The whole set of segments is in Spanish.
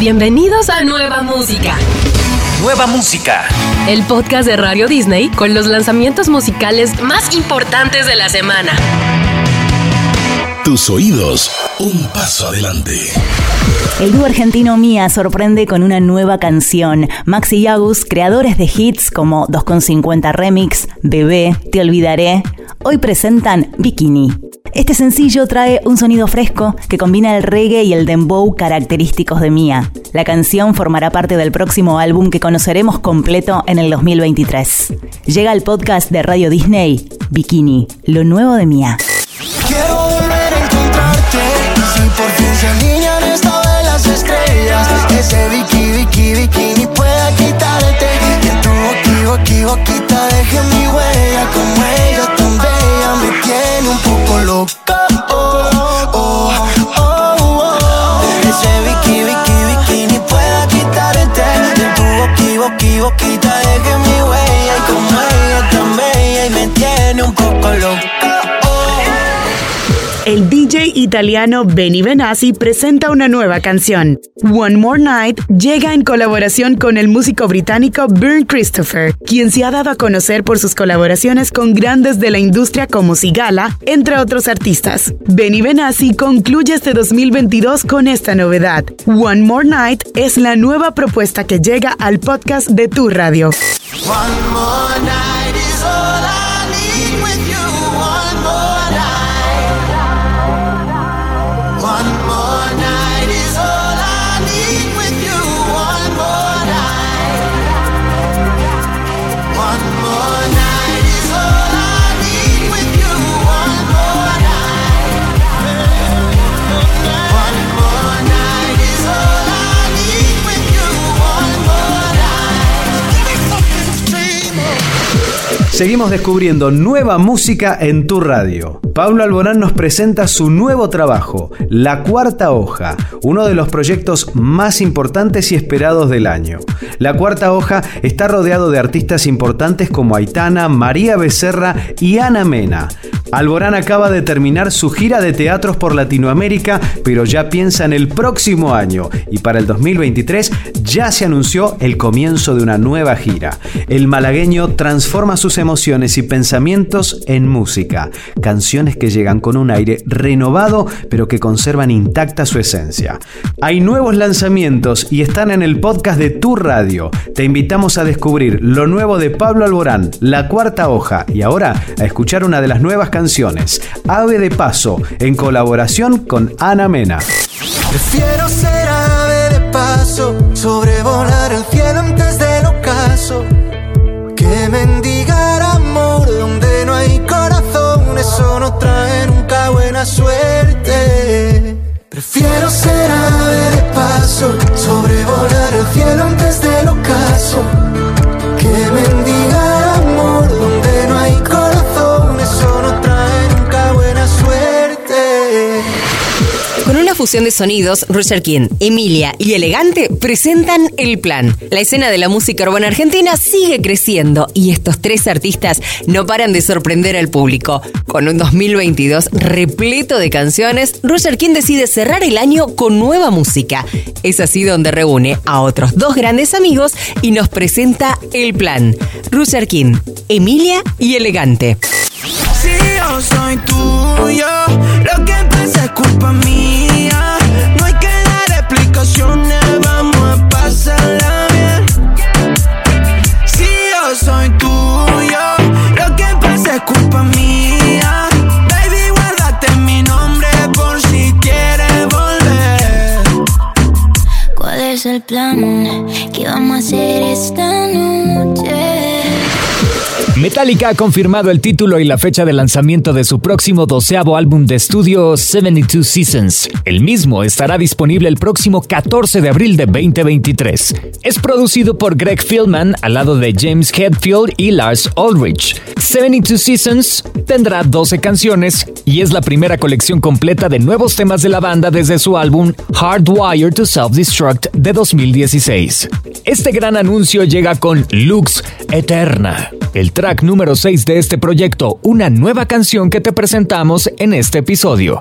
Bienvenidos a Nueva Música. Nueva Música. El podcast de Radio Disney con los lanzamientos musicales más importantes de la semana. Tus oídos, un paso adelante. El dúo argentino Mía sorprende con una nueva canción. Max y Agus, creadores de hits como 2.50 Remix, Bebé, Te Olvidaré, hoy presentan Bikini. Este sencillo trae un sonido fresco que combina el reggae y el dembow característicos de Mia. La canción formará parte del próximo álbum que conoceremos completo en el 2023. Llega el podcast de Radio Disney, Bikini, lo nuevo de Mia. Boquita deje mi huella y como ella tan bella y me tiene un poco loca. El DJ italiano Benny Benassi presenta una nueva canción. One More Night llega en colaboración con el músico británico Byrne Christopher, quien se ha dado a conocer por sus colaboraciones con grandes de la industria como Sigala, entre otros artistas. Benny Benassi concluye este 2022 con esta novedad. One More Night es la nueva propuesta que llega al podcast de Tu Radio. One more night is all Seguimos descubriendo nueva música en tu radio. Pablo Alborán nos presenta su nuevo trabajo, La Cuarta Hoja, uno de los proyectos más importantes y esperados del año. La Cuarta Hoja está rodeado de artistas importantes como Aitana, María Becerra y Ana Mena. Alborán acaba de terminar su gira de teatros por Latinoamérica, pero ya piensa en el próximo año y para el 2023 ya se anunció el comienzo de una nueva gira. El malagueño transforma sus emociones y pensamientos en música, canciones que llegan con un aire renovado pero que conservan intacta su esencia. Hay nuevos lanzamientos y están en el podcast de Tu Radio. Te invitamos a descubrir lo nuevo de Pablo Alborán, La Cuarta Hoja y ahora a escuchar una de las nuevas canciones, Ave de Paso, en colaboración con Ana Mena. Prefiero ser ave de paso, sobrevolar el cielo antes del ocaso. Que mendigar amor donde no hay corazón, eso no trae nunca buena suerte. Prefiero ser ave de paso, sobrevolar el cielo antes de sonidos, Roger King, Emilia y Elegante presentan El Plan. La escena de la música urbana argentina sigue creciendo y estos tres artistas no paran de sorprender al público. Con un 2022 repleto de canciones, Roger King decide cerrar el año con nueva música. Es así donde reúne a otros dos grandes amigos y nos presenta El Plan. Roger King, Emilia y Elegante. Si yo soy tuyo, lo que pasa es culpa mía. No hay que dar explicaciones, vamos a pasarla bien. Si yo soy tuyo, lo que pasa es culpa mía. Baby, guárdate mi nombre por si quieres volver. ¿Cuál es el plan? ¿Qué vamos a hacer esta noche? Metallica ha confirmado el título y la fecha de lanzamiento de su próximo doceavo álbum de estudio 72 Seasons. El mismo estará disponible el próximo 14 de abril de 2023. Es producido por Greg Philman al lado de James Hetfield y Lars Ulrich. 72 Seasons tendrá 12 canciones y es la primera colección completa de nuevos temas de la banda desde su álbum Hardwired to Self-Destruct de 2016. Este gran anuncio llega con Lux Eterna, el track número 6 de este proyecto, una nueva canción que te presentamos en este episodio.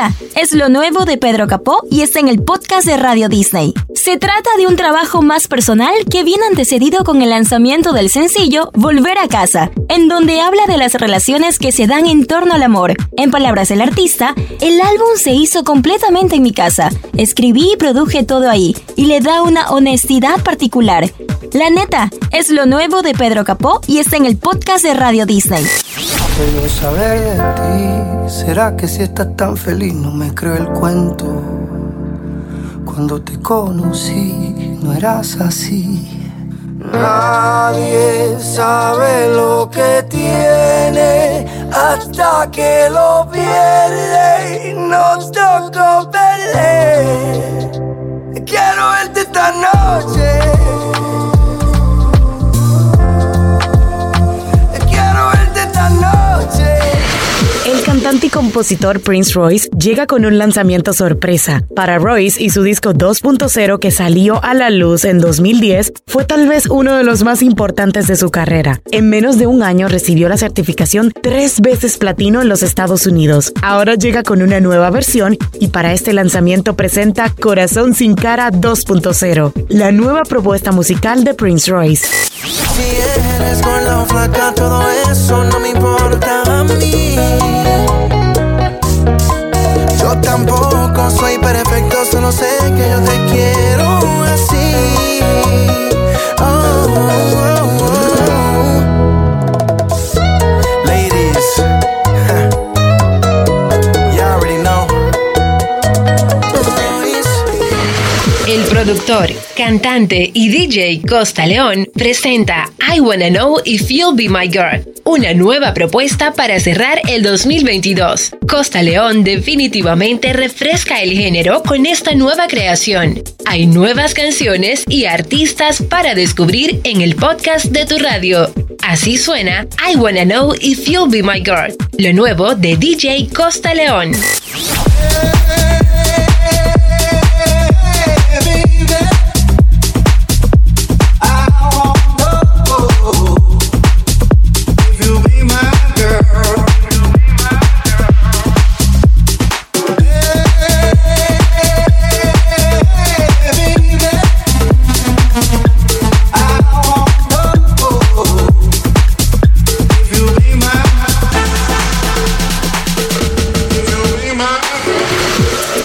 Lupita es lo nuevo de Pedro Capó y está en el podcast de Radio Disney. Se trata de un trabajo más personal que viene antecedido con el lanzamiento del sencillo Volver a casa, en donde habla de las relaciones que se dan en torno al amor. En palabras del artista, el álbum se hizo completamente en mi casa. Escribí y produje todo ahí, y le da una honestidad particular. La neta, es lo nuevo de Pedro Capó y está en el podcast de Radio Disney. Quiero saber de ti, ¿será que si estás tan feliz no me creo el cuento? Cuando te conocí no eras así. Nadie sabe lo que tiene hasta que lo pierde y nos tocó perder. Quiero verte esta noche. Cantante compositor Prince Royce llega con un lanzamiento sorpresa. Para Royce y su disco 2.0 que salió a la luz en 2010, fue tal vez uno de los más importantes de su carrera. En menos de un año recibió la certificación tres veces platino en los Estados Unidos. Ahora llega con una nueva versión y para este lanzamiento presenta Corazón sin cara 2.0, la nueva propuesta musical de Prince Royce. Si eres gorda o flaca, todo eso no me importa a mí. Yo tampoco soy perfecto, solo sé que yo te quiero así. Oh, oh, oh. Ladies, you already know. El productor, cantante y DJ Costa León presenta I Wanna Know If You'll Be My Girl, una nueva propuesta para cerrar el 2022. Costa León definitivamente refresca el género con esta nueva creación. Hay nuevas canciones y artistas para descubrir en el podcast de tu radio. Así suena I Wanna Know If You'll Be My Girl, lo nuevo de DJ Costa León.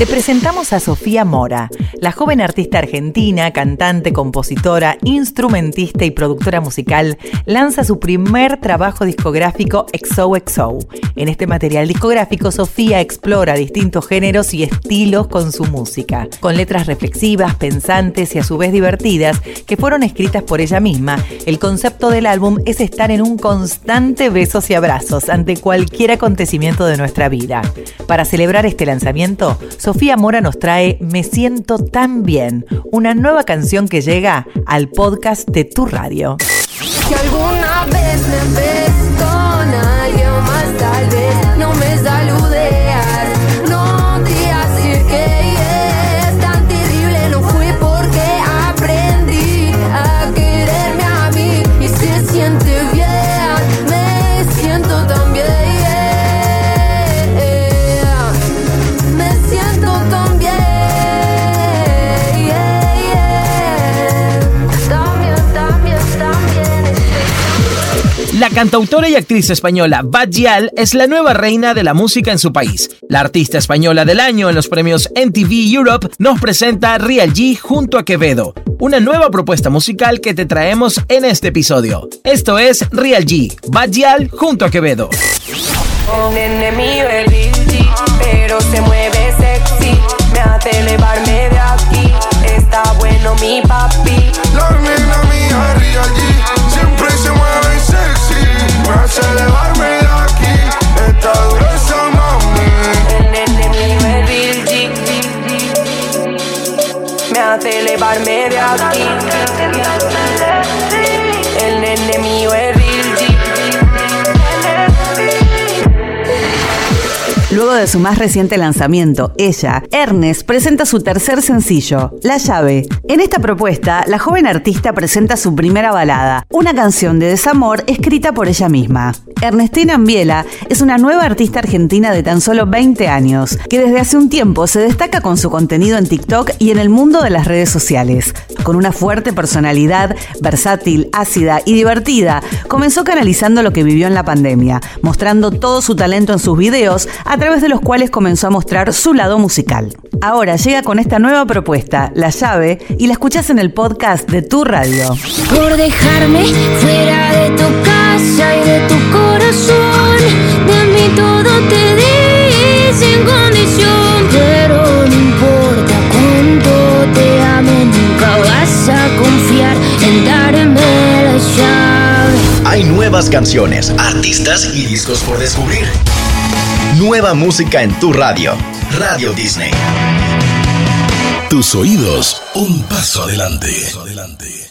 Te presentamos a Sofía Mora, la joven artista argentina, cantante, compositora, instrumentista y productora musical, lanza su primer trabajo discográfico XOXO. En este material discográfico, Sofía explora distintos géneros y estilos con su música, con letras reflexivas, pensantes y a su vez divertidas, que fueron escritas por ella misma. El concepto del álbum es estar en un constante besos y abrazos ante cualquier acontecimiento de nuestra vida. Para celebrar este lanzamiento, Sofía Mora nos trae Me siento tan bien, una nueva canción que llega al podcast de tu radio. La cantautora y actriz española Bad Gyal es la nueva reina de la música en su país. La artista española del año en los premios MTV Europe nos presenta Real G junto a Quevedo, una nueva propuesta musical que te traemos en este episodio. Esto es Real G, Bad Gyal junto a Quevedo. Un Lil G, pero se mueve sexy, me hace elevarme de aquí. Está bueno mi papi. La nena mía Real G siempre se mueve sexy, me hace elevarme De su más reciente lanzamiento, Ella, Ernest presenta su tercer sencillo, La llave. En esta propuesta, la joven artista presenta su primera balada, una canción de desamor escrita por ella misma. Ernestina Ambiela es una nueva artista argentina de tan solo 20 años, que desde hace un tiempo se destaca con su contenido en TikTok y en el mundo de las redes sociales. Con una fuerte personalidad, versátil, ácida y divertida, comenzó canalizando lo que vivió en la pandemia, mostrando todo su talento en sus videos, a través de los cuales comenzó a mostrar su lado musical. Ahora llega con esta nueva propuesta, La llave, y la escuchas en el podcast de Tu Radio. Por dejarme fuera de tu casa y de tu corazón. De mí todo te di sin condición. Pero no importa cuánto te ame, nunca vas a confiar en darme la llave. Hay nuevas canciones, artistas y discos por descubrir. Nueva música en tu radio. Radio Disney. Tus oídos, un paso adelante.